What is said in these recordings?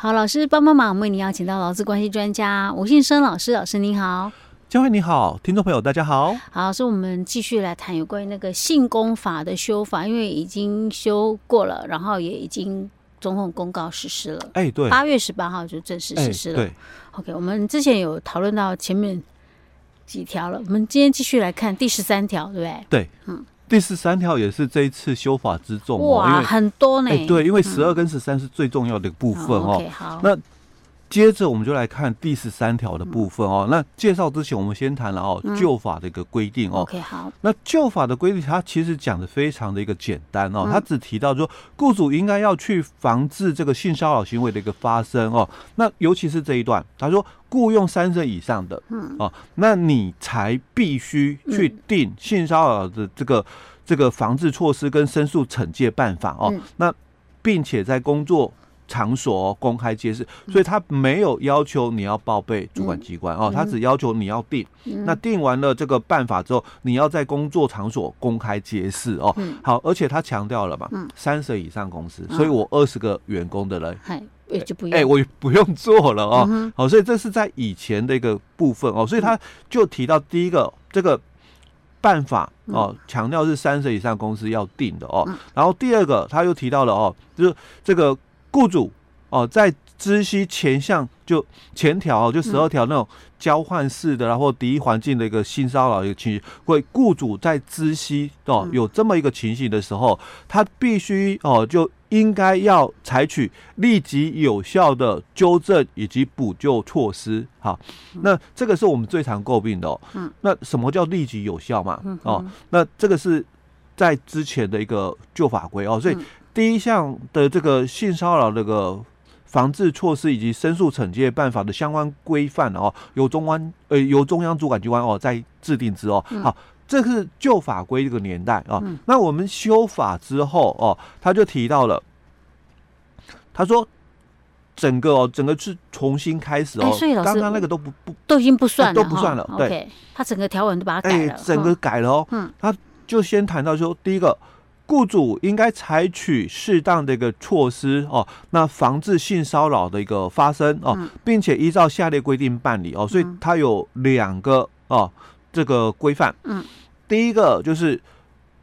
好，老师帮帮忙，我们为您邀请到劳资关系专家吴信生老师，老师您好。佳慧你好，听众朋友大家好。好，所以我们继续来谈有关于那个性工法的修法，因为已经修过了，然后也已经总统公告实施了。哎，对，八月十八号就正式实施了。对，OK，我们之前有讨论到前面几条了，我们今天继续来看第十三条，对不对？对，嗯，第十三条也是这一次修法之重，哇，很多呢。哎，对，因为十二跟十三是最重要的部分哦。OK，好，那。接着我们就来看第十三条的部分哦。那介绍之前，我们先谈了哦旧法的一个规定哦。OK，好。那旧法的规定，它其实讲的非常的一个简单哦。它只提到说，雇主应该要去防治这个性骚扰行为的一个发生哦。那尤其是这一段，他说雇佣三人以上的，嗯哦，那你才必须去定性骚扰的这个这个防治措施跟申诉惩戒办法哦。那并且在工作。场所公开揭示，所以他没有要求你要报备主管机关哦，他只要求你要定。那定完了这个办法之后，你要在工作场所公开揭示哦。好，而且他强调了嘛，三十以上公司，所以我二十个员工的人，哎，就不用，哎，我 不用做了哦。好，所以这是在以前的一个部分哦，所以他就提到第一个这个办法哦，强调是三十以上公司要定的哦。然后第二个他又提到了哦，就是这个。雇主哦，在知悉前项就前条就十二条那种交换式的，然后敌意环境的一个性骚扰一个情形，会雇主在知悉哦有这么一个情形的时候，他必须哦就应该要采取立即有效的纠正以及补救措施。好，那这个是我们最常诟病的哦。嗯，那什么叫立即有效嘛？哦，那这个是在之前的一个旧法规哦，所以。第一项的这个性骚扰这个防治措施以及申诉惩戒办法的相关规范哦，由中央呃由中央主管机关哦在制定之哦。好，这是旧法规这个年代啊。那我们修法之后哦，他就提到了，他说整个哦整个是重新开始哦，刚刚那个都不不都已经不算了，都不算了。对，他整个条文都把它改了，整个改了哦。嗯，他就先谈到说第一个。雇主应该采取适当的一个措施哦，那防治性骚扰的一个发生哦，并且依照下列规定办理哦。所以它有两个哦，这个规范。嗯，第一个就是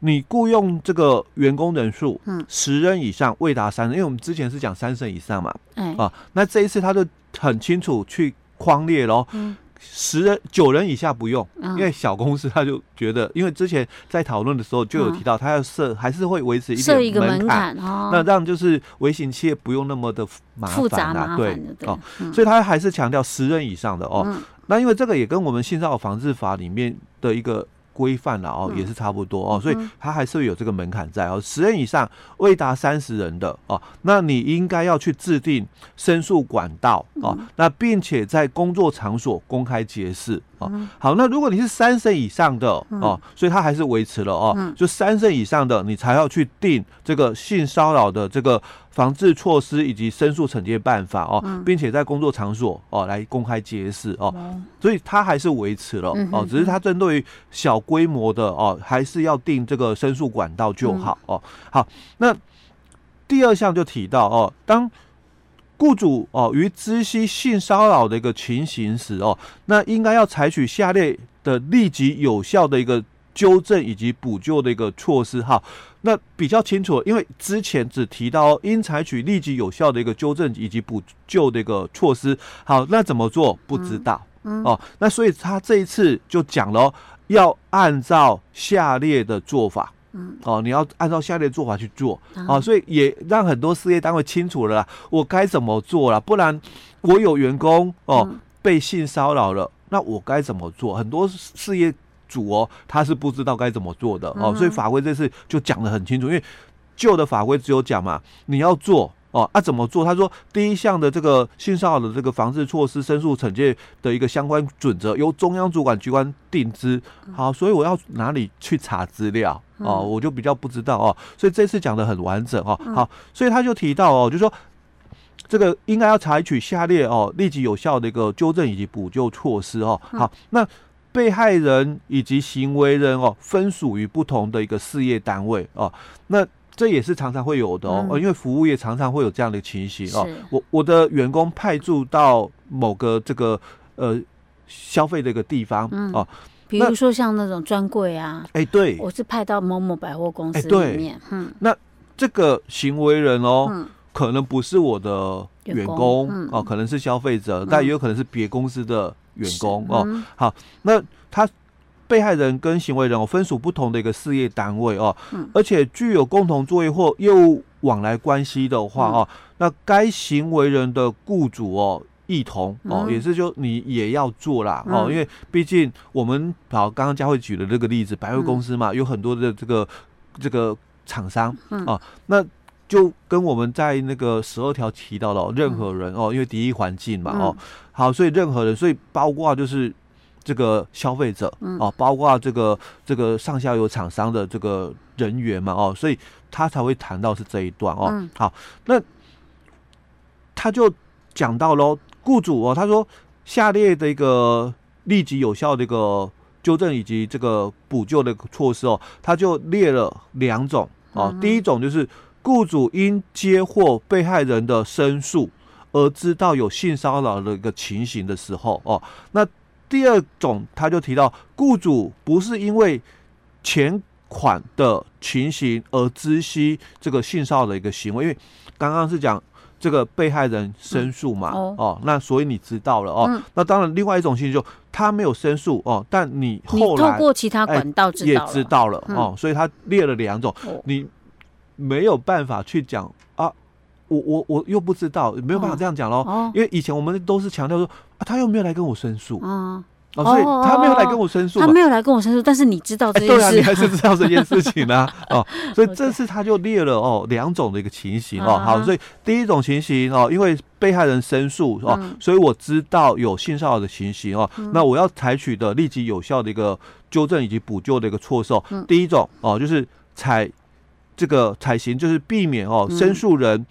你雇佣这个员工人数，嗯，十人以上未达三人，因为我们之前是讲三人以上嘛，哎，啊，那这一次他就很清楚去框列喽。嗯。十人九人以下不用，因为小公司他就觉得，因为之前在讨论的时候就有提到，他要设还是会维持一点设一个门槛，那让就是微型企业不用那么的麻烦啊，对哦，所以他还是强调十人以上的哦。那因为这个也跟我们性骚扰防治法里面的一个。规范了哦，也是差不多哦，所以它还是会有这个门槛在哦。十人以上未达三十人的哦，那你应该要去制定申诉管道哦，那并且在工作场所公开揭示哦。好，那如果你是三人以上的哦，所以它还是维持了哦，就三人以上的你才要去定这个性骚扰的这个。防治措施以及申诉惩戒办法哦，并且在工作场所哦来公开揭示哦，所以他还是维持了哦，只是他针对于小规模的哦，还是要定这个申诉管道就好哦。好，那第二项就提到哦，当雇主哦于知悉性骚扰的一个情形时哦，那应该要采取下列的立即有效的一个。纠正以及补救的一个措施哈，那比较清楚，因为之前只提到应采取立即有效的一个纠正以及补救的一个措施，好，那怎么做不知道。哦，那所以他这一次就讲了，要按照下列的做法，哦，你要按照下列做法去做啊，所以也让很多事业单位清楚了，我该怎么做了，不然我有员工哦被性骚扰了，那我该怎么做？很多事业。主哦，他是不知道该怎么做的哦，所以法规这次就讲的很清楚，因为旧的法规只有讲嘛，你要做哦，啊怎么做？他说第一项的这个性骚扰的这个防治措施、申诉惩戒的一个相关准则由中央主管机关定之。好，所以我要哪里去查资料哦？我就比较不知道哦，所以这次讲的很完整哦。好，所以他就提到哦，就说这个应该要采取下列哦立即有效的一个纠正以及补救措施哦。好，那。被害人以及行为人哦，分属于不同的一个事业单位哦。那这也是常常会有的哦，嗯、因为服务业常常会有这样的情形哦。我我的员工派驻到某个这个呃消费的一个地方、嗯、哦，比如说像那种专柜啊，哎，对，我是派到某某百货公司里面，嗯，那这个行为人哦，嗯、可能不是我的员工，哦，可能是消费者，嗯、但也有可能是别公司的员工、嗯、哦。好，那他。被害人跟行为人哦，分属不同的一个事业单位哦，嗯、而且具有共同作业或业务往来关系的话哦，嗯、那该行为人的雇主哦，一同哦，嗯、也是就你也要做啦、嗯、哦，因为毕竟我们好刚刚佳慧举的这个例子，百货公司嘛，嗯、有很多的这个这个厂商、嗯、哦，那就跟我们在那个十二条提到了、哦、任何人哦，因为第一环境嘛哦，好，所以任何人，所以包括就是。这个消费者哦，包括这个这个上下游厂商的这个人员嘛哦，所以他才会谈到是这一段哦。嗯、好，那他就讲到喽，雇主哦，他说下列的一个立即有效的一个纠正以及这个补救的措施哦，他就列了两种哦。嗯、第一种就是雇主因接获被害人的申诉而知道有性骚扰的一个情形的时候哦，那。第二种，他就提到，雇主不是因为钱款的情形而知悉这个性骚扰的一个行为，因为刚刚是讲这个被害人申诉嘛，嗯、哦，哦，那所以你知道了哦。嗯、那当然，另外一种情形就他没有申诉哦，但你后来透过其他管道也知道了、嗯、哦，所以他列了两种，哦、你没有办法去讲啊。我我我又不知道，没有办法这样讲喽。哦、因为以前我们都是强调说啊，他又没有来跟我申诉，啊，哦，所以他没有来跟我申诉，他没有来跟我申诉，但是你知道这件事，欸、对啊，你还是知道这件事情啊，哦，所以这次他就列了哦两种的一个情形哦，好，所以第一种情形哦，因为被害人申诉哦，嗯、所以我知道有性骚扰的情形哦，嗯、那我要采取的立即有效的一个纠正以及补救的一个措施哦，嗯、第一种哦就是采这个采行就是避免哦申诉人。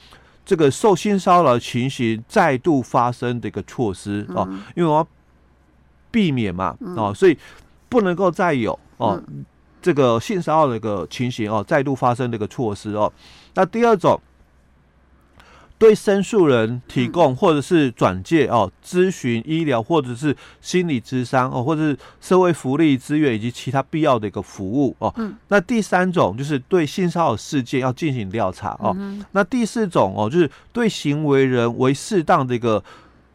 嗯这个受性骚扰情形再度发生的一个措施哦，因为我要避免嘛哦，所以不能够再有哦这个性骚扰的一个情形哦再度发生的一个措施哦。那第二种。对申诉人提供或者是转介哦，咨询医疗或者是心理咨商哦，或者是社会福利资源以及其他必要的一个服务哦。嗯。那第三种就是对性骚扰事件要进行调查哦。嗯。那第四种哦，就是对行为人为适当的一个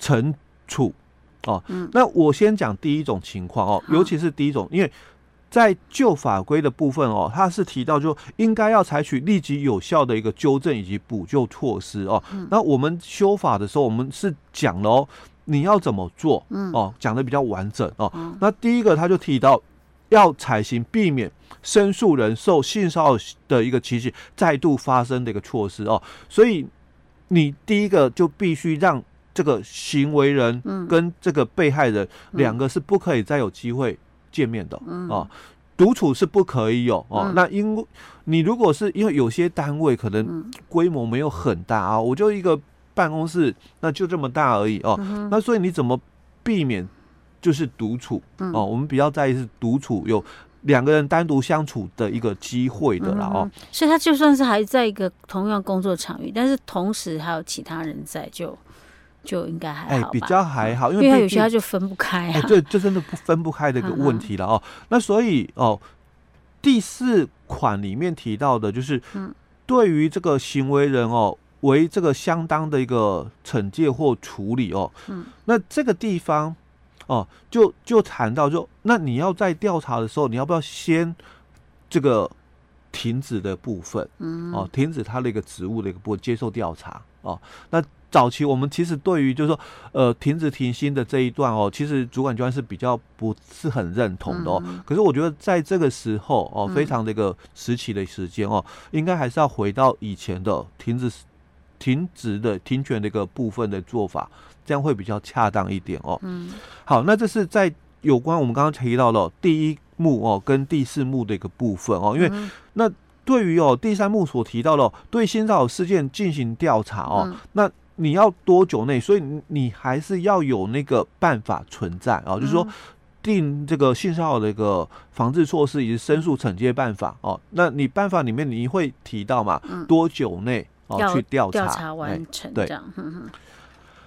惩处哦。嗯。那我先讲第一种情况哦，尤其是第一种，因为。在旧法规的部分哦，它是提到就应该要采取立即有效的一个纠正以及补救措施哦。嗯、那我们修法的时候，我们是讲了哦，你要怎么做？嗯，哦，讲的比较完整哦。嗯、那第一个他就提到要采行避免申诉人受性骚扰的一个情形再度发生的一个措施哦。所以你第一个就必须让这个行为人跟这个被害人两个是不可以再有机会。见面的哦，独处是不可以有哦。那因为你如果是因为有些单位可能规模没有很大啊，我就一个办公室，那就这么大而已哦。那所以你怎么避免就是独处哦？我们比较在意是独处，有两个人单独相处的一个机会的啦哦。所以他就算是还在一个同样工作场域，但是同时还有其他人在就。就应该还好，哎，比较还好，因为，因为他有些他就分不开啊，对，这真的不分不开的一个问题了哦。那所以哦，第四款里面提到的就是，对于这个行为人哦，为这个相当的一个惩戒或处理哦，嗯，那这个地方哦，就就谈到就，那你要在调查的时候，你要不要先这个停止的部分，嗯，哦，停止他的一个职务的一个部分接受调查哦，那。早期我们其实对于就是说，呃，停止停薪的这一段哦，其实主管机关是比较不是很认同的哦。嗯、可是我觉得在这个时候哦，非常的一个时期的时间哦，嗯、应该还是要回到以前的停止停职的停权的一个部分的做法，这样会比较恰当一点哦。嗯。好，那这是在有关我们刚刚提到的第一幕哦跟第四幕的一个部分哦，因为那对于哦第三幕所提到的对性骚扰事件进行调查哦，嗯、那。你要多久内？所以你还是要有那个办法存在啊，就是说，定这个性骚扰的一个防治措施以及申诉惩戒办法哦。那你办法里面你会提到嘛？嗯、多久内哦去调查？调查完成这样。对。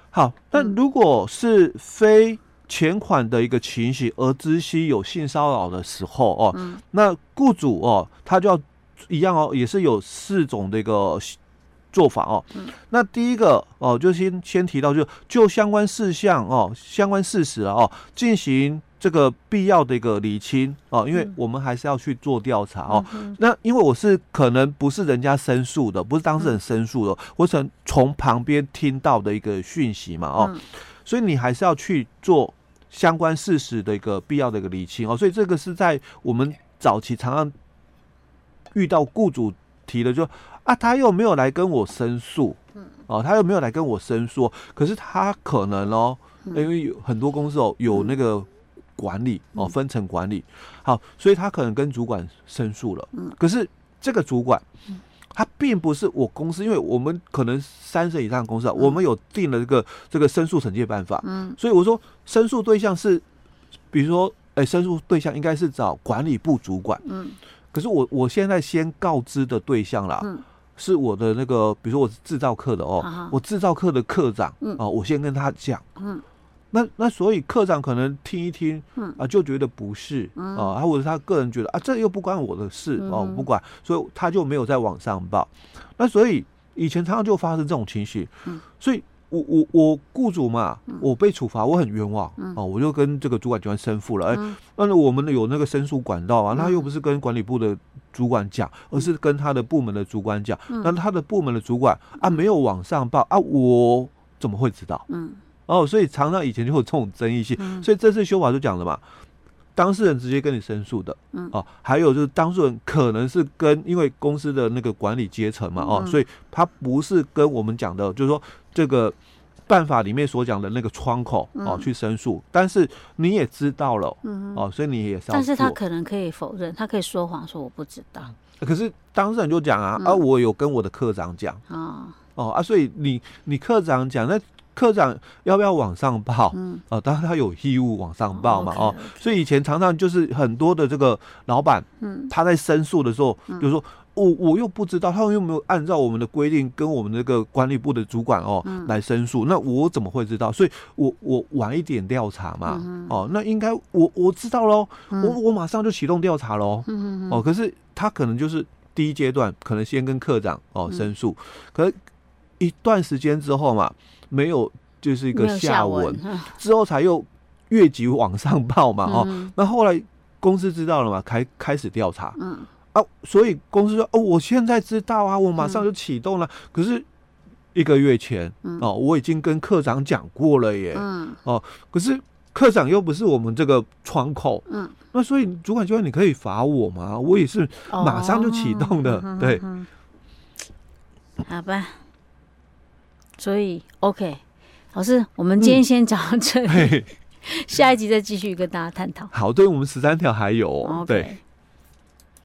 好，那如果是非前款的一个情形而知悉有性骚扰的时候哦，嗯、那雇主哦他就要一样哦，也是有四种的一个。做法哦，那第一个哦，就先先提到就就相关事项哦，相关事实哦，进行这个必要的一个理清哦，因为我们还是要去做调查哦。那因为我是可能不是人家申诉的，不是当事人申诉的，我从从旁边听到的一个讯息嘛哦，所以你还是要去做相关事实的一个必要的一个理清哦。所以这个是在我们早期常常遇到雇主提的就。啊，他又没有来跟我申诉，嗯。哦，他又没有来跟我申诉，可是他可能哦，因为有很多公司哦有那个管理哦分层管理，好，所以他可能跟主管申诉了，嗯。可是这个主管他并不是我公司，因为我们可能三十以上的公司啊，我们有定了这个这个申诉惩戒办法，嗯，所以我说申诉对象是，比如说，哎，申诉对象应该是找管理部主管，嗯，可是我我现在先告知的对象啦，嗯。是我的那个，比如说我是制造课的哦，我制造课的课长，嗯、哦，我先跟他讲，嗯，那那所以课长可能听一听，嗯。啊，就觉得不是，嗯、啊，或者他个人觉得啊，这又不关我的事，嗯、哦，不管，所以他就没有在网上报。那所以以前常常就发生这种情形，嗯，所以我我我雇主嘛，我被处罚，我很冤枉，嗯、哦，我就跟这个主管机关申诉了，哎、嗯，那我们有那个申诉管道啊，那又不是跟管理部的。主管讲，而是跟他的部门的主管讲。那、嗯、他的部门的主管啊，没有往上报啊，我怎么会知道？嗯，哦，所以常常以前就有这种争议性。嗯、所以这次修法就讲了嘛，当事人直接跟你申诉的，嗯，哦，还有就是当事人可能是跟因为公司的那个管理阶层嘛，哦，嗯、所以他不是跟我们讲的，就是说这个。办法里面所讲的那个窗口哦，去申诉，但是你也知道了哦，所以你也是要。但是他可能可以否认，他可以说谎说我不知道。可是当事人就讲啊，啊，我有跟我的课长讲。啊，哦啊，所以你你课长讲，那课长要不要往上报？嗯，哦，当然他有义务往上报嘛，哦，所以以前常常就是很多的这个老板，嗯，他在申诉的时候，就是说。我我又不知道，他们又没有按照我们的规定跟我们那个管理部的主管哦、嗯、来申诉，那我怎么会知道？所以我我晚一点调查嘛，嗯、哦，那应该我我知道喽，嗯、我我马上就启动调查喽，嗯、哦，可是他可能就是第一阶段可能先跟科长哦申诉，嗯、可是一段时间之后嘛，没有就是一个下文，下文之后才又越级往上报嘛，哦，嗯、那后来公司知道了嘛，开开始调查，嗯。啊，所以公司说哦，我现在知道啊，我马上就启动了。嗯、可是一个月前、嗯、哦，我已经跟科长讲过了耶。嗯。哦，可是科长又不是我们这个窗口。嗯。那所以主管就说你可以罚我吗？我也是马上就启动的。哦、对、嗯。好吧。所以 OK，老师，我们今天先讲到这里，嗯、下一集再继续跟大家探讨。好，对我们十三条还有、哦、对。